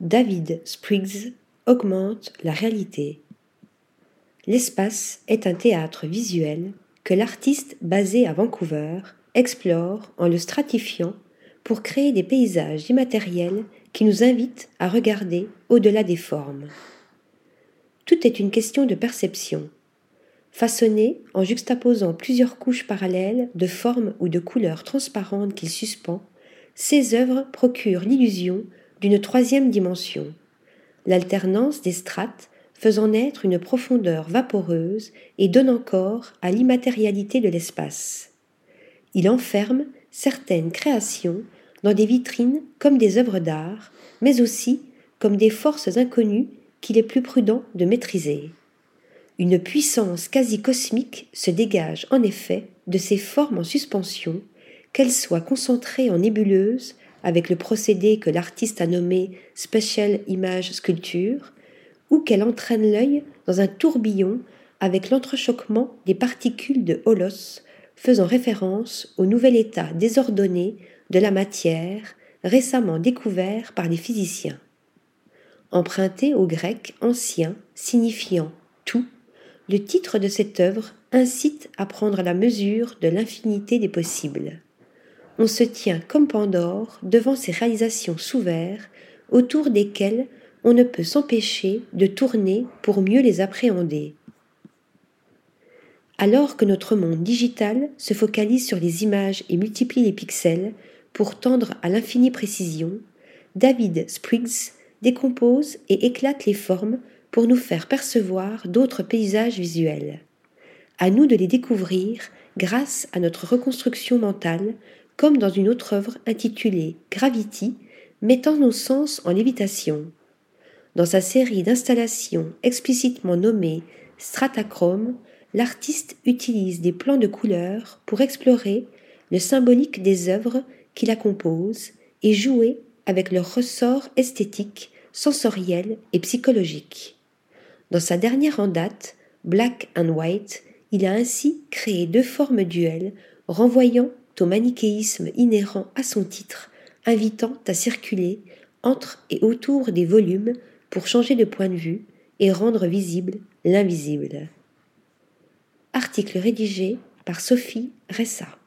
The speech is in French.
David Spriggs augmente la réalité. L'espace est un théâtre visuel que l'artiste basé à Vancouver explore en le stratifiant pour créer des paysages immatériels qui nous invitent à regarder au-delà des formes. Tout est une question de perception. Façonné en juxtaposant plusieurs couches parallèles de formes ou de couleurs transparentes qu'il suspend, ces œuvres procurent l'illusion d'une troisième dimension, l'alternance des strates faisant naître une profondeur vaporeuse et donnant corps à l'immatérialité de l'espace. Il enferme certaines créations dans des vitrines comme des œuvres d'art, mais aussi comme des forces inconnues qu'il est plus prudent de maîtriser. Une puissance quasi cosmique se dégage en effet de ces formes en suspension, qu'elles soient concentrées en nébuleuses avec le procédé que l'artiste a nommé Special Image Sculpture, ou qu'elle entraîne l'œil dans un tourbillon avec l'entrechoquement des particules de holos, faisant référence au nouvel état désordonné de la matière récemment découvert par les physiciens. Emprunté au grec ancien signifiant tout, le titre de cette œuvre incite à prendre la mesure de l'infinité des possibles on se tient comme Pandore devant ces réalisations sous verre, autour desquelles on ne peut s'empêcher de tourner pour mieux les appréhender. Alors que notre monde digital se focalise sur les images et multiplie les pixels pour tendre à l'infinie précision, David Spriggs décompose et éclate les formes pour nous faire percevoir d'autres paysages visuels. À nous de les découvrir grâce à notre reconstruction mentale comme dans une autre œuvre intitulée Gravity, mettant nos sens en lévitation. Dans sa série d'installations explicitement nommée Stratachrome, l'artiste utilise des plans de couleurs pour explorer le symbolique des œuvres qui la composent et jouer avec leurs ressorts esthétiques, sensoriels et psychologiques. Dans sa dernière en date, Black and White, il a ainsi créé deux formes duelles renvoyant manichéisme inhérent à son titre, invitant à circuler entre et autour des volumes pour changer de point de vue et rendre visible l'invisible. Article rédigé par Sophie Ressa.